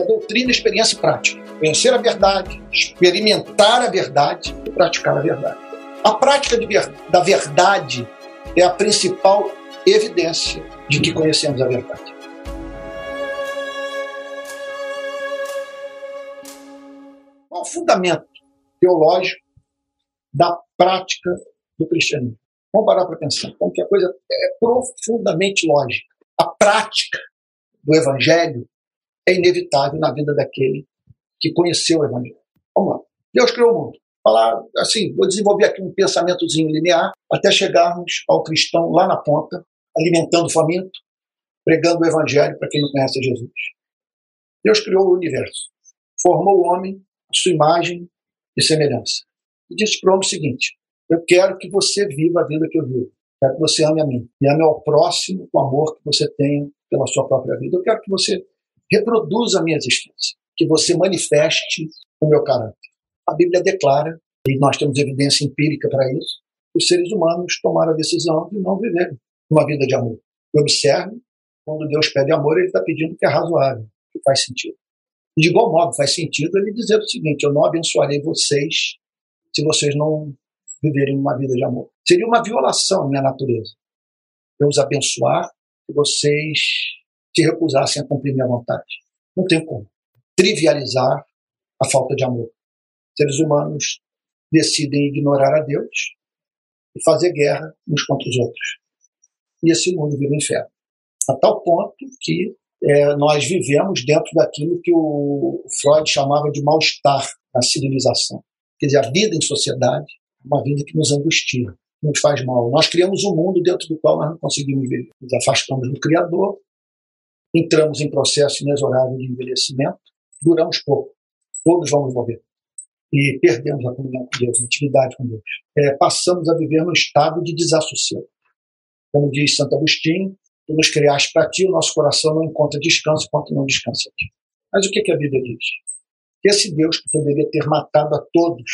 A doutrina, experiência e prática. Conhecer a verdade, experimentar a verdade e praticar a verdade. A prática ver da verdade é a principal evidência de que conhecemos a verdade. Qual o fundamento teológico da prática do cristianismo? Vamos parar para pensar. Como que a coisa é profundamente lógica. A prática do evangelho é inevitável na vida daquele que conheceu o evangelho. Vamos lá. Deus criou o mundo. Falar assim, vou desenvolver aqui um pensamentozinho linear até chegarmos ao cristão lá na ponta, alimentando o faminto, pregando o evangelho para quem não conhece Jesus. Deus criou o universo, formou o homem, a sua imagem e semelhança. E disse para o homem o seguinte: Eu quero que você viva a vida que eu vivo. Quero que você ame a mim e ame ao próximo com o amor que você tem pela sua própria vida. Eu quero que você reproduza a minha existência, que você manifeste o meu caráter. A Bíblia declara, e nós temos evidência empírica para isso, que os seres humanos tomaram a decisão de não viver uma vida de amor. E observe, quando Deus pede amor, ele está pedindo que é razoável, que faz sentido. E de igual modo, faz sentido ele dizer o seguinte: eu não abençoarei vocês se vocês não viverem uma vida de amor. Seria uma violação à minha natureza. Eu os abençoar e vocês se recusassem a cumprir minha vontade. Não tem como. Trivializar a falta de amor. Seres humanos decidem ignorar a Deus e fazer guerra uns contra os outros. E esse mundo vira um inferno. A tal ponto que é, nós vivemos dentro daquilo que o Freud chamava de mal-estar na civilização. Quer dizer, a vida em sociedade é uma vida que nos angustia, nos faz mal. Nós criamos um mundo dentro do qual nós não conseguimos viver. Nos afastamos do Criador, entramos em processo inexorável de envelhecimento, duramos pouco, todos vamos morrer. E perdemos a comunhão com Deus, a intimidade com Deus. É, passamos a viver num estado de desassossego. Como diz Santo Agostinho, tu nos criaste para ti, o nosso coração não encontra descanso enquanto não descansa aqui. Mas o que, que a Bíblia diz? Esse Deus que poderia ter matado a todos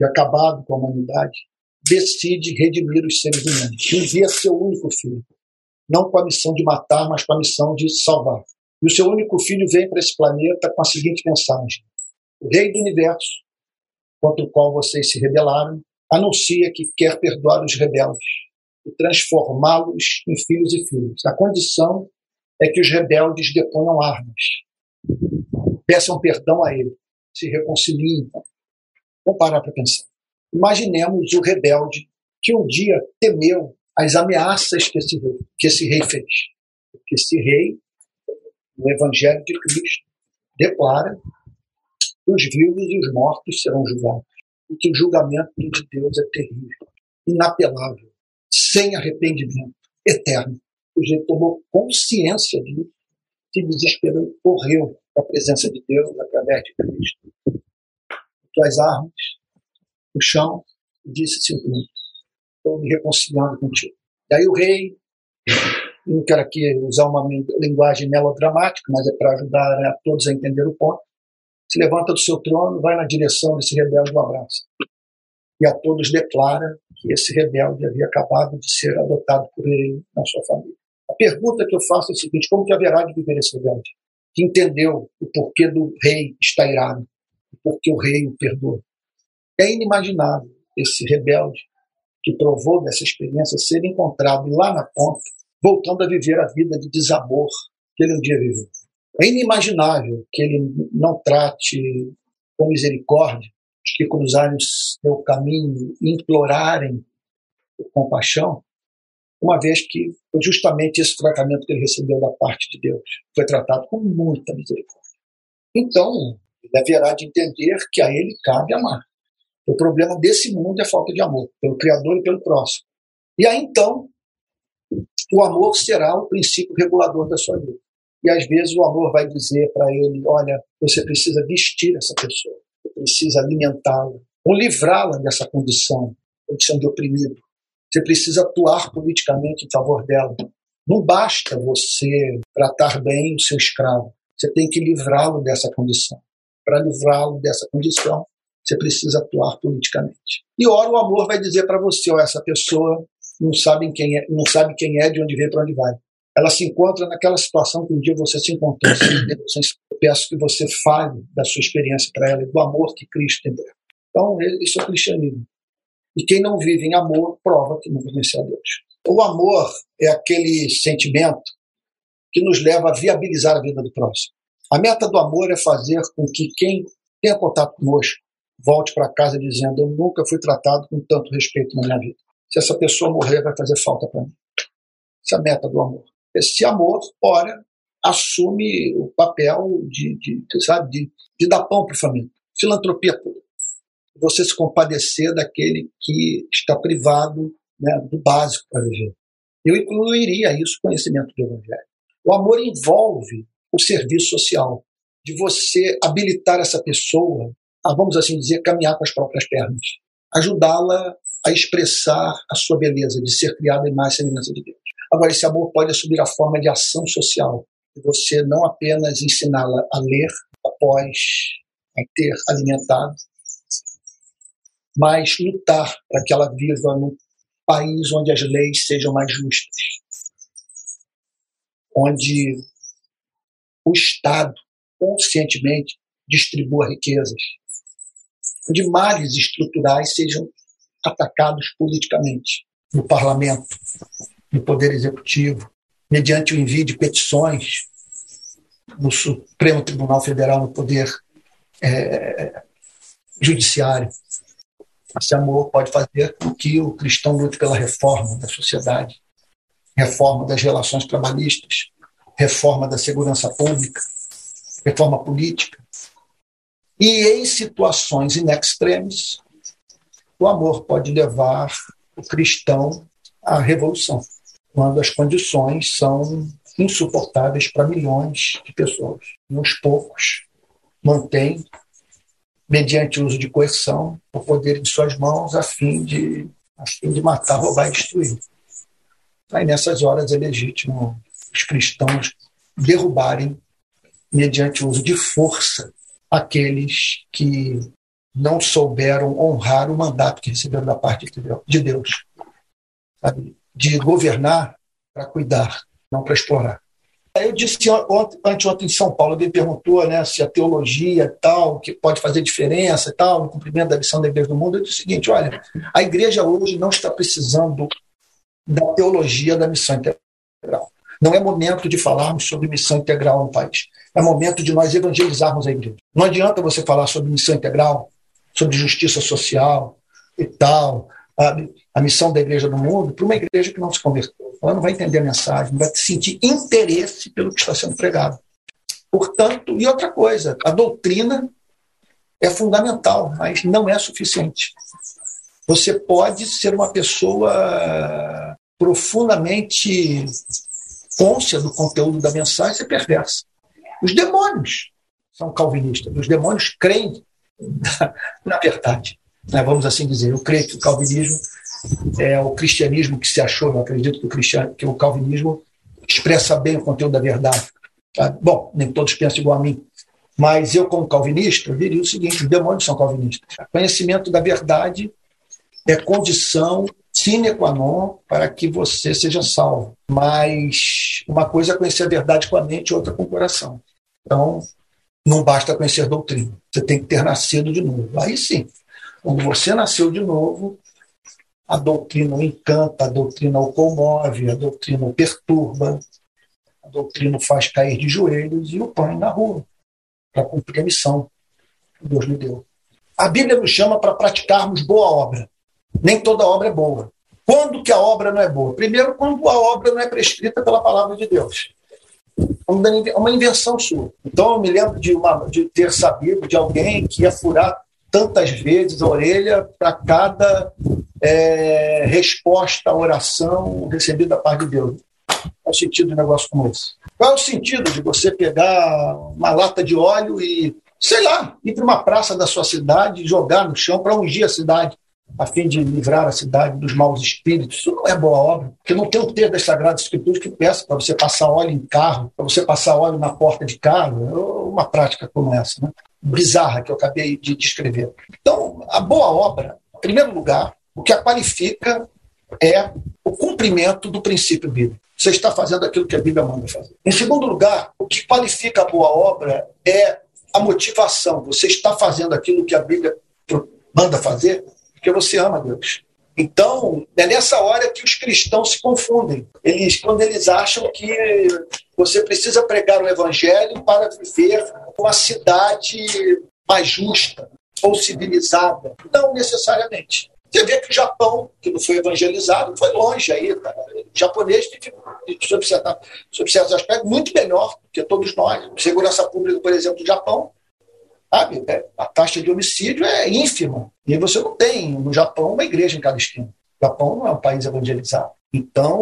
e acabado com a humanidade, decide redimir os seres humanos. Envia seu único filho, não com a missão de matar, mas com a missão de salvar. E o seu único filho vem para esse planeta com a seguinte mensagem: O Rei do Universo, contra o qual vocês se rebelaram, anuncia que quer perdoar os rebeldes e transformá-los em filhos e filhas. A condição é que os rebeldes deponham armas, peçam perdão a ele, se reconciliem. Vamos parar para pensar. Imaginemos o rebelde que um dia temeu as ameaças que esse rei, que esse rei fez. Que esse rei, no Evangelho de Cristo, declara que os vivos e os mortos serão julgados. E que o julgamento de Deus é terrível, inapelável sem arrependimento eterno. O sujeito tomou consciência disso, se desesperou, correu para a presença de Deus através de Cristo. Tuas armas no chão e disse simplesmente: Estou me reconciliando contigo. Daí o rei, não quero aqui usar uma linguagem melodramática, mas é para ajudar a todos a entender o ponto, se levanta do seu trono, vai na direção desse rebelde do abraço. E a todos declara que esse rebelde havia acabado de ser adotado por ele na sua família. A pergunta que eu faço é a seguinte: como que haverá de viver esse rebelde? Que entendeu o porquê do rei estar irado, o porquê o rei o perdoa. É inimaginável esse rebelde que provou dessa experiência ser encontrado lá na ponta, voltando a viver a vida de desabor que ele um dia viveu. É inimaginável que ele não trate com misericórdia os que cruzarem seu caminho implorarem compaixão, uma vez que justamente esse tratamento que ele recebeu da parte de Deus. Foi tratado com muita misericórdia. Então, ele haverá de entender que a ele cabe amar. O problema desse mundo é falta de amor, pelo Criador e pelo próximo. E aí, então, o amor será o princípio regulador da sua vida. E às vezes o amor vai dizer para ele: olha, você precisa vestir essa pessoa precisa alimentá-la, ou livrá-la dessa condição, condição de oprimido. Você precisa atuar politicamente em favor dela. Não basta você tratar bem o seu escravo. Você tem que livrá-lo dessa condição. Para livrá-lo dessa condição, você precisa atuar politicamente. E ora o amor vai dizer para você, essa pessoa não sabe quem é, não sabe quem é, de onde veio, para onde vai. ela se encontra naquela situação que um dia você se encontrou. Eu peço que você fale da sua experiência para ela, do amor que Cristo tem. Então, isso é cristianismo. E quem não vive em amor prova que não conhece a Deus. O amor é aquele sentimento que nos leva a viabilizar a vida do próximo. A meta do amor é fazer com que quem tenha contato conosco volte para casa dizendo: Eu nunca fui tratado com tanto respeito na minha vida. Se essa pessoa morrer, vai fazer falta para mim. Essa é a meta do amor. Esse amor, ora, assume o papel de, de sabe, de, de dar pão para o faminto. Filantropia pura. Você se compadecer daquele que está privado né, do básico para viver. Eu incluiria isso conhecimento do Evangelho. O amor envolve o serviço social, de você habilitar essa pessoa a, vamos assim dizer, caminhar com as próprias pernas, ajudá-la a expressar a sua beleza, de ser criada em mais semelhança de Deus. Agora, esse amor pode assumir a forma de ação social, você não apenas ensiná-la a ler após a ter alimentado, mas lutar para que ela viva num país onde as leis sejam mais justas, onde o Estado conscientemente distribua riquezas, onde males estruturais sejam atacados politicamente no parlamento, no poder executivo, mediante o envio de petições no Supremo Tribunal Federal, no poder é, judiciário. Esse amor pode fazer com que o cristão lute pela reforma da sociedade, reforma das relações trabalhistas, reforma da segurança pública, reforma política. E em situações in extremis, o amor pode levar o cristão à revolução, quando as condições são insuportáveis para milhões de pessoas. E uns poucos mantêm, mediante o uso de coerção, o poder em suas mãos a fim de, a fim de matar, roubar e destruir. Aí nessas horas é legítimo os cristãos derrubarem, mediante o uso de força, aqueles que não souberam honrar o mandato que receberam da parte de Deus. Sabe? De governar para cuidar, não para explorar. Eu disse anteontem em São Paulo, alguém perguntou né, se a teologia tal, que pode fazer diferença tal, no cumprimento da missão da igreja do mundo. Eu disse o seguinte: olha, a igreja hoje não está precisando da teologia da missão. Não é momento de falarmos sobre missão integral no país. É momento de nós evangelizarmos a igreja. Não adianta você falar sobre missão integral, sobre justiça social e tal, a, a missão da igreja no mundo, para uma igreja que não se converteu. Ela não vai entender a mensagem, não vai sentir interesse pelo que está sendo pregado. Portanto, e outra coisa, a doutrina é fundamental, mas não é suficiente. Você pode ser uma pessoa profundamente côncia do conteúdo da mensagem ser perversa. Os demônios são calvinistas, os demônios creem na, verdade. Né? Vamos assim dizer, eu creio que o calvinismo é o cristianismo que se achou, eu acredito que o, que o calvinismo expressa bem o conteúdo da verdade. Tá? Bom, nem todos pensam igual a mim, mas eu, como calvinista, diria o seguinte: os demônios são calvinistas. Conhecimento da verdade é condição sine qua non para que você seja salvo. Mas uma coisa é conhecer a verdade com a mente, outra com o coração. Então, não basta conhecer doutrina. Você tem que ter nascido de novo. Aí sim, quando você nasceu de novo, a doutrina o encanta, a doutrina o comove, a doutrina o perturba, a doutrina o faz cair de joelhos e o põe na rua para cumprir a missão que Deus lhe deu. A Bíblia nos chama para praticarmos boa obra nem toda obra é boa. Quando que a obra não é boa? Primeiro, quando a obra não é prescrita pela palavra de Deus. É uma invenção sua. Então, eu me lembro de, uma, de ter sabido de alguém que ia furar tantas vezes a orelha para cada é, resposta à oração recebida da parte de Deus. Qual é o sentido de um negócio como esse? Qual é o sentido de você pegar uma lata de óleo e, sei lá, ir para uma praça da sua cidade e jogar no chão para ungir a cidade? A fim de livrar a cidade dos maus espíritos. Isso não é boa obra, porque não tem um texto das Sagradas Escrituras que peça para você passar óleo em carro, para você passar óleo na porta de carro, uma prática como essa, né? bizarra que eu acabei de descrever. Então, a boa obra, em primeiro lugar, o que a qualifica é o cumprimento do princípio bíblico. você está fazendo aquilo que a Bíblia manda fazer. Em segundo lugar, o que qualifica a boa obra é a motivação. Você está fazendo aquilo que a Bíblia manda fazer porque você ama Deus. Então, é nessa hora que os cristãos se confundem. Eles, quando eles acham que você precisa pregar o evangelho para viver uma cidade mais justa ou civilizada. Não necessariamente. Você vê que o Japão, que não foi evangelizado, foi longe aí. Tá? O japonês sob certos aspectos, muito melhor do que todos nós. Segurança pública, por exemplo, do Japão, sabe? É, a taxa de homicídio é ínfima. E você não tem, no Japão, uma igreja em cada esquina. O Japão não é um país evangelizado. Então,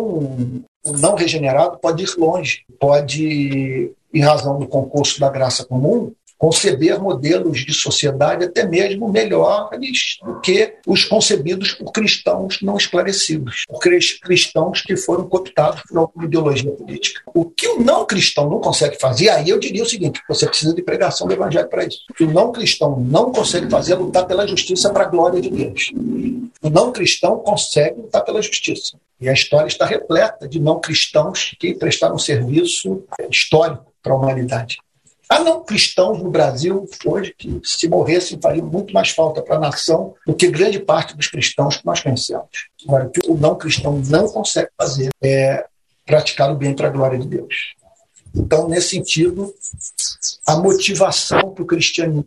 o não regenerado pode ir longe, pode, em razão do concurso da graça comum, conceber modelos de sociedade até mesmo melhores do que os concebidos por cristãos não esclarecidos, por cristãos que foram cooptados por alguma ideologia política. O que o não cristão não consegue fazer, aí eu diria o seguinte: você precisa de pregação do evangelho para isso. O que o não cristão não consegue fazer é lutar pela justiça para a glória de Deus. O não cristão consegue lutar pela justiça. E a história está repleta de não cristãos que prestaram serviço histórico para a humanidade. Há não cristãos no Brasil hoje que, se morressem, fariam muito mais falta para a nação do que grande parte dos cristãos que nós conhecemos. Agora, o que o não cristão não consegue fazer é praticar o bem para a glória de Deus. Então, nesse sentido, a motivação para o cristianismo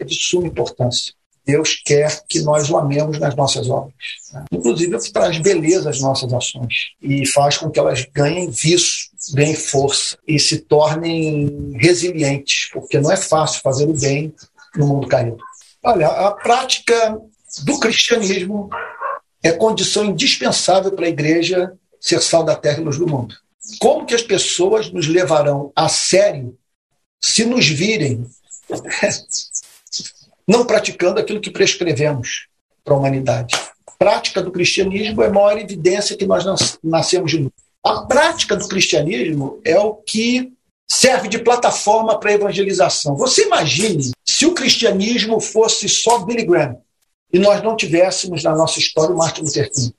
é de suma importância. Deus quer que nós o amemos nas nossas obras. Né? Inclusive, traz beleza às nossas ações e faz com que elas ganhem viço, ganhem força e se tornem resilientes, porque não é fácil fazer o bem no mundo caído. Olha, a prática do cristianismo é condição indispensável para a igreja ser sal da terra e luz do mundo. Como que as pessoas nos levarão a sério se nos virem não praticando aquilo que prescrevemos para a humanidade. Prática do cristianismo é a maior evidência que nós nascemos de novo. A prática do cristianismo é o que serve de plataforma para a evangelização. Você imagine se o cristianismo fosse só Billy Graham e nós não tivéssemos na nossa história o Martin Luther King.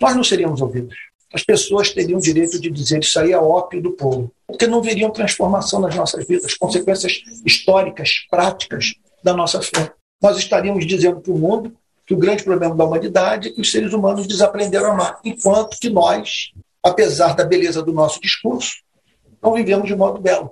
Nós não seríamos ouvidos. As pessoas teriam o direito de dizer isso aí é ópio do povo, porque não veriam transformação nas nossas vidas, consequências históricas, práticas da nossa fé. Nós estaríamos dizendo para o mundo que o grande problema da humanidade é que os seres humanos desaprenderam a amar, enquanto que nós, apesar da beleza do nosso discurso, não vivemos de modo belo,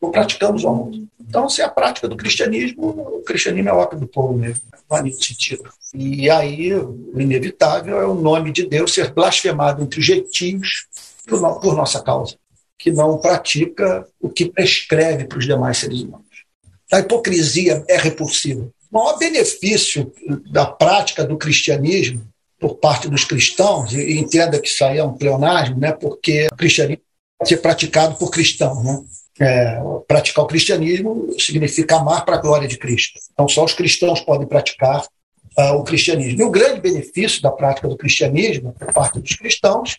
não praticamos o amor. Então, se é a prática do cristianismo, o cristianismo é ópio do povo mesmo, há nenhum sentido. E aí, o inevitável é o nome de Deus ser blasfemado entre os gentios por, por nossa causa, que não pratica o que prescreve para os demais seres humanos. A hipocrisia é repulsiva. O maior benefício da prática do cristianismo por parte dos cristãos, e entenda que isso aí é um pleonasmo, né, porque o cristianismo pode ser praticado por cristãos. Né? É, praticar o cristianismo significa amar para a glória de Cristo. Então, só os cristãos podem praticar uh, o cristianismo. E o grande benefício da prática do cristianismo por parte dos cristãos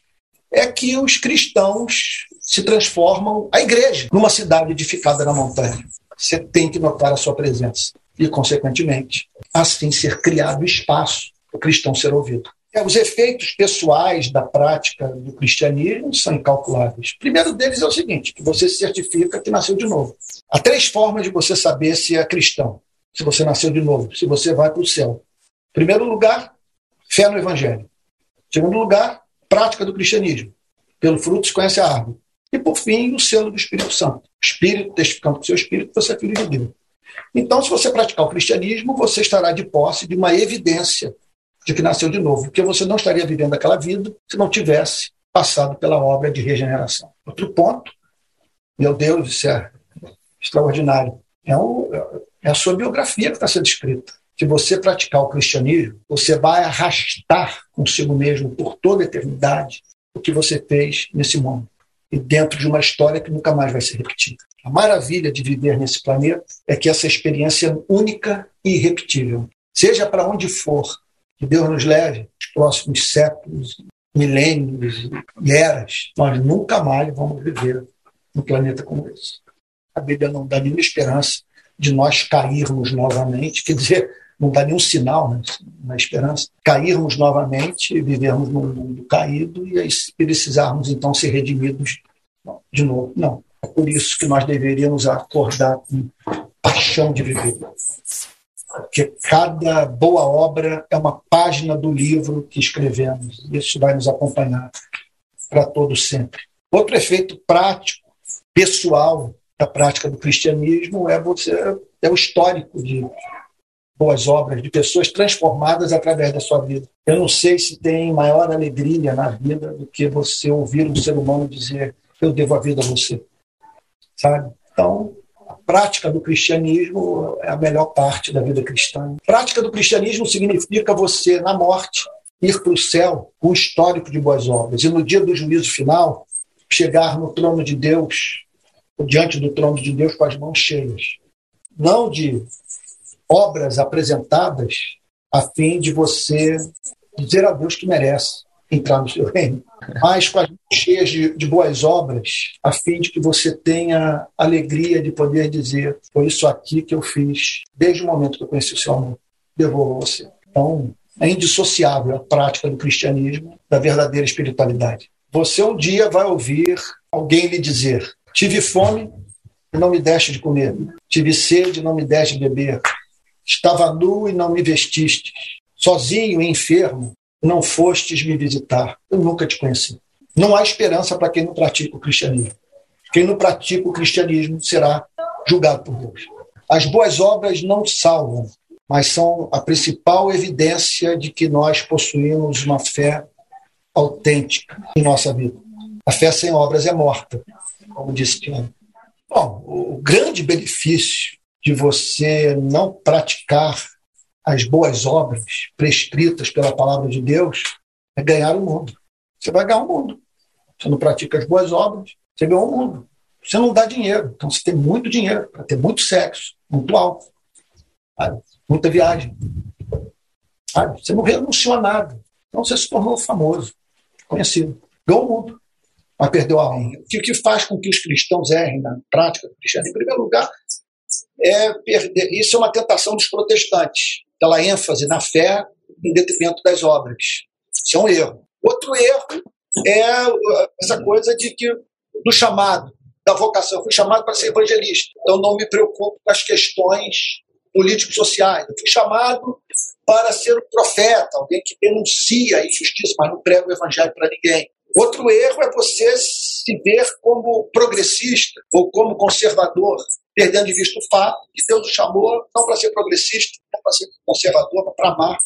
é que os cristãos se transformam a igreja numa cidade edificada na montanha você tem que notar a sua presença. E, consequentemente, assim ser criado espaço o cristão ser ouvido. Os efeitos pessoais da prática do cristianismo são incalculáveis. O primeiro deles é o seguinte: que você se certifica que nasceu de novo. Há três formas de você saber se é cristão, se você nasceu de novo, se você vai para o céu. Primeiro lugar, fé no Evangelho. Segundo lugar, prática do cristianismo. Pelo fruto se conhece a árvore. E, por fim, o selo do Espírito Santo. Espírito testificando com o seu espírito você é filho de Deus. Então, se você praticar o cristianismo, você estará de posse de uma evidência de que nasceu de novo, porque você não estaria vivendo aquela vida se não tivesse passado pela obra de regeneração. Outro ponto, meu Deus, isso é extraordinário, é, o, é a sua biografia que está sendo escrita. Se você praticar o cristianismo, você vai arrastar consigo mesmo por toda a eternidade o que você fez nesse mundo e dentro de uma história que nunca mais vai ser repetida. A maravilha de viver nesse planeta é que essa experiência é única e irrepetível. Seja para onde for que Deus nos leve, os próximos séculos, milênios e eras, nós nunca mais vamos viver num planeta como esse. A Bíblia não dá nenhuma esperança de nós cairmos novamente, quer dizer, não dá nenhum sinal né, na esperança, cairmos novamente, vivermos num mundo caído e precisarmos então ser redimidos de novo. Não. É por isso que nós deveríamos acordar com paixão de viver. Porque cada boa obra é uma página do livro que escrevemos. Isso vai nos acompanhar para todo sempre. Outro efeito prático, pessoal da prática do cristianismo é você é o histórico de boas obras, de pessoas transformadas através da sua vida. Eu não sei se tem maior alegria na vida do que você ouvir um ser humano dizer: Eu devo a vida a você. Sabe? Então, a prática do cristianismo é a melhor parte da vida cristã. Prática do cristianismo significa você, na morte, ir para o céu com um histórico de boas obras. E no dia do juízo final, chegar no trono de Deus, diante do trono de Deus com as mãos cheias. Não de obras apresentadas a fim de você dizer a Deus que merece entrar no seu reino, mas com as mãos cheias de, de, boas obras, a fim de que você tenha alegria de poder dizer: foi isso aqui que eu fiz desde o momento que eu conheci o seu amor. Devolvo a você. Então, é indissociável a prática do cristianismo da verdadeira espiritualidade. Você um dia vai ouvir alguém lhe dizer: tive fome e não me deste de comer, tive sede e não me deste de beber, Estava nu e não me vestiste. Sozinho e enfermo, não fostes me visitar. Eu nunca te conheci. Não há esperança para quem não pratica o cristianismo. Quem não pratica o cristianismo será julgado por Deus. As boas obras não salvam, mas são a principal evidência de que nós possuímos uma fé autêntica em nossa vida. A fé sem obras é morta, como disse Tiago. Bom, o grande benefício de você não praticar as boas obras prescritas pela palavra de Deus é ganhar o mundo. Você vai ganhar o mundo. Você não pratica as boas obras, você ganha o mundo. Você não dá dinheiro. Então você tem muito dinheiro para ter muito sexo, muito alto, sabe? muita viagem. Sabe? Você não renunciou a nada. Então você se tornou famoso, conhecido. Ganhou o mundo, mas perdeu a honra. O que faz com que os cristãos errem na prática do cristianismo? Em primeiro lugar, é perder. Isso é uma tentação dos protestantes, aquela ênfase na fé em detrimento das obras. Isso é um erro. Outro erro é uh, essa coisa de que do chamado, da vocação. Eu fui chamado para ser evangelista, então não me preocupo com as questões político-sociais. Eu fui chamado para ser um profeta, alguém que denuncia a injustiça, mas não prega o evangelho para ninguém. Outro erro é você se ver como progressista ou como conservador perdendo de vista o fato que Deus o chamou não para ser progressista, não para ser conservador, mas para amar.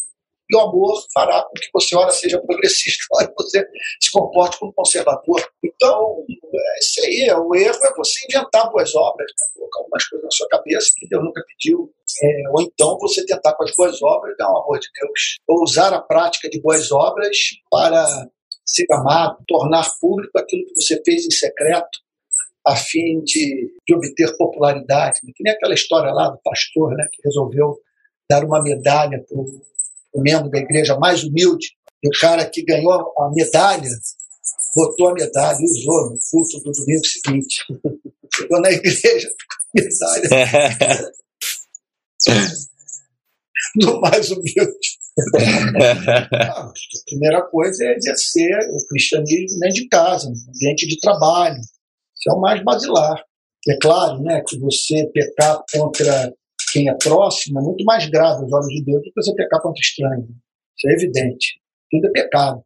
E o amor fará com que você, ora, seja progressista, ora, você se comporte como conservador. Então, é isso aí. O erro é você inventar boas obras, né? colocar algumas coisas na sua cabeça que Deus nunca pediu. É, ou então você tentar com as boas obras dar o amor de Deus. Ou usar a prática de boas obras para ser amado, tornar público aquilo que você fez em secreto, a fim de, de obter popularidade. Que nem aquela história lá do pastor né, que resolveu dar uma medalha para o membro da igreja mais humilde, e o cara que ganhou a medalha botou a medalha e usou no culto do domingo seguinte. Chegou na igreja com a medalha. do mais humilde. a primeira coisa é exercer o cristianismo dentro de casa, no ambiente de trabalho, isso é o mais basilar. É claro né, que você pecar contra quem é próximo é muito mais grave aos olhos de Deus do que você pecar contra estranho. Isso é evidente. Tudo é pecado.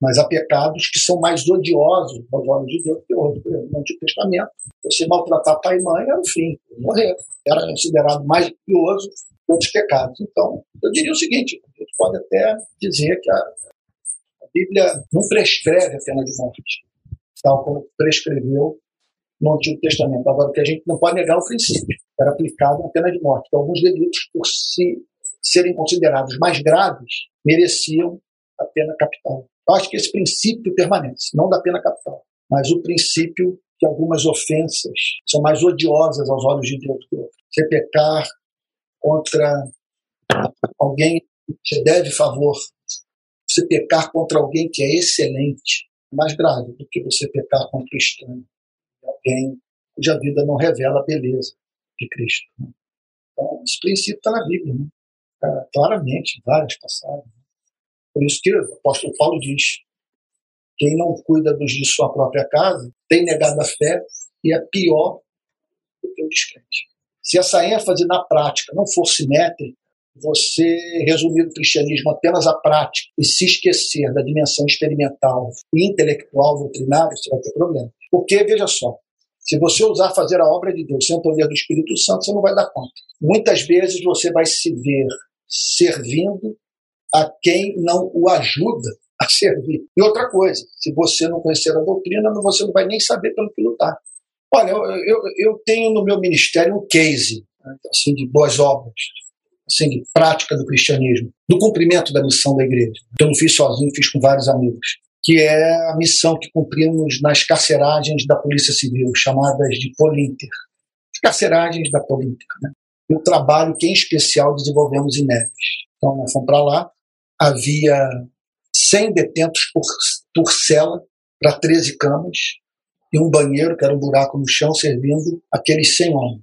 Mas há pecados que são mais odiosos aos olhos de Deus que outros. Por exemplo, no Antigo Testamento, você maltratar pai e mãe era o fim, morrer. Era considerado mais odioso que outros pecados. Então, eu diria o seguinte: a gente pode até dizer que a, a Bíblia não prescreve a pena de morte, tal como prescreveu no Antigo Testamento. Agora, que a gente não pode negar o princípio, era aplicado a pena de morte, que alguns delitos, por se, serem considerados mais graves, mereciam a pena capital. Eu acho que esse princípio permanece, não da pena capital, mas o princípio que algumas ofensas são mais odiosas aos olhos de Deus que outras. Você pecar contra alguém que você deve favor, você pecar contra alguém que é excelente, mais grave do que você pecar contra o estranho alguém cuja vida não revela a beleza de Cristo. Né? Então, esse princípio está na Bíblia. Né? claramente, várias passagens. Por isso que o apóstolo Paulo diz: quem não cuida dos de sua própria casa tem negado a fé e é pior do que o descrente. Se essa ênfase na prática não for simétrica, você resumir o cristianismo apenas à prática e se esquecer da dimensão experimental e intelectual doutrinária, você vai ter problema. Porque, veja só, se você usar fazer a obra de Deus sem o poder do Espírito Santo, você não vai dar conta. Muitas vezes você vai se ver servindo a quem não o ajuda a servir. E outra coisa, se você não conhecer a doutrina, você não vai nem saber pelo que lutar. Olha, eu, eu, eu tenho no meu ministério um case assim, de boas obras, assim, de prática do cristianismo, do cumprimento da missão da igreja. Eu não fiz sozinho, fiz com vários amigos, que é a missão que cumprimos nas carceragens da Polícia Civil, chamadas de Polinter. Carceragens da Polinter, né? E o trabalho que, em especial, desenvolvemos em Neves. Então, nós fomos para lá, havia 100 detentos por, por cela, para 13 camas, e um banheiro, que era um buraco no chão, servindo aqueles 100 homens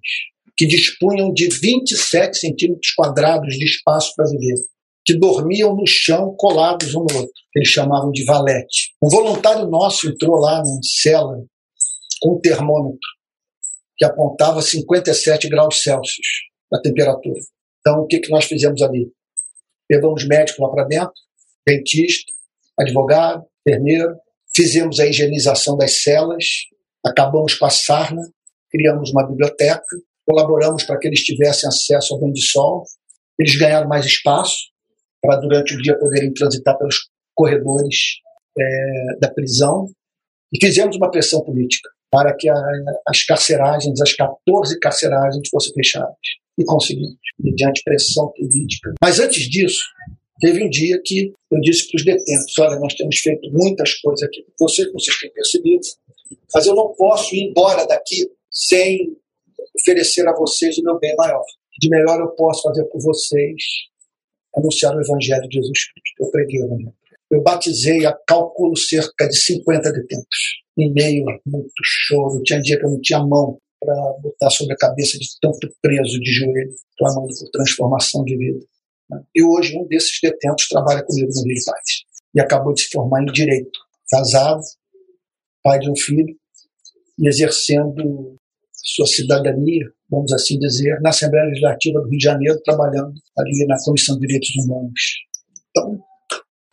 que dispunham de 27 centímetros quadrados de espaço para viver, que dormiam no chão colados um no outro, eles chamavam de valete. Um voluntário nosso entrou lá na cela com um termômetro que apontava 57 graus Celsius a temperatura. Então, o que, que nós fizemos ali? Levamos médicos lá para dentro, dentista, advogado, enfermeiro, fizemos a higienização das celas, acabamos com a sarna, criamos uma biblioteca, colaboramos para que eles tivessem acesso ao banho de sol. Eles ganharam mais espaço para, durante o dia, poderem transitar pelos corredores é, da prisão. E fizemos uma pressão política para que a, as carceragens, as 14 carceragens, fossem fechadas. E conseguimos, mediante pressão política. Mas antes disso, teve um dia que eu disse para os detentos: olha, nós temos feito muitas coisas aqui, você, vocês têm percebido, mas eu não posso ir embora daqui sem oferecer a vocês o meu bem maior. De melhor eu posso fazer por vocês anunciar o Evangelho de Jesus Cristo. Eu preguei o Evangelho. Eu batizei a cálculo cerca de 50 detentos, em meio a muito choro. Tinha dia que eu não tinha mão para botar sobre a cabeça de tanto preso de joelho, clamando por transformação de vida. E hoje um desses detentos trabalha comigo no Rio de Paz. E acabou de se formar em Direito. Casado, pai de um filho, e exercendo sua cidadania, vamos assim dizer, na Assembleia Legislativa do Rio de Janeiro, trabalhando ali na Comissão de Direitos Humanos. Então,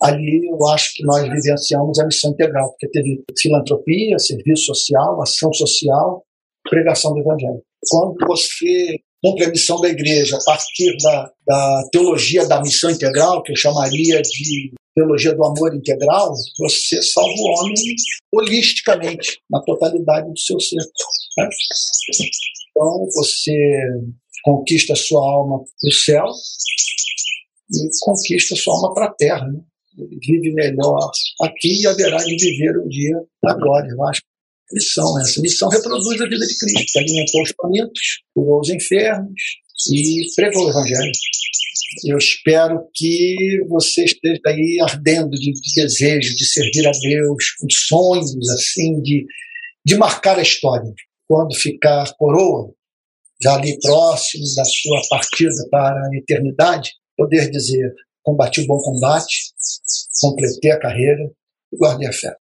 ali eu acho que nós vivenciamos a missão integral, porque teve filantropia, serviço social, ação social, pregação do Evangelho. Quando você cumpre a missão da igreja a partir da, da teologia da missão integral, que eu chamaria de teologia do amor integral, você salva o homem holisticamente, na totalidade do seu ser. Né? Então, você conquista a sua alma para o céu e conquista a sua alma para a terra. Né? Vive melhor aqui e haverá de viver um dia na glória. Eu acho missão. Essa missão reproduz a vida de Cristo, que alimentou os famintos, curou os enfermos e pregou o Evangelho. Eu espero que você esteja aí ardendo de, de desejo de servir a Deus, com sonhos assim de, de marcar a história. Quando ficar coroa, já ali próximo da sua partida para a eternidade, poder dizer: combati o bom combate, completei a carreira e guardei a fé.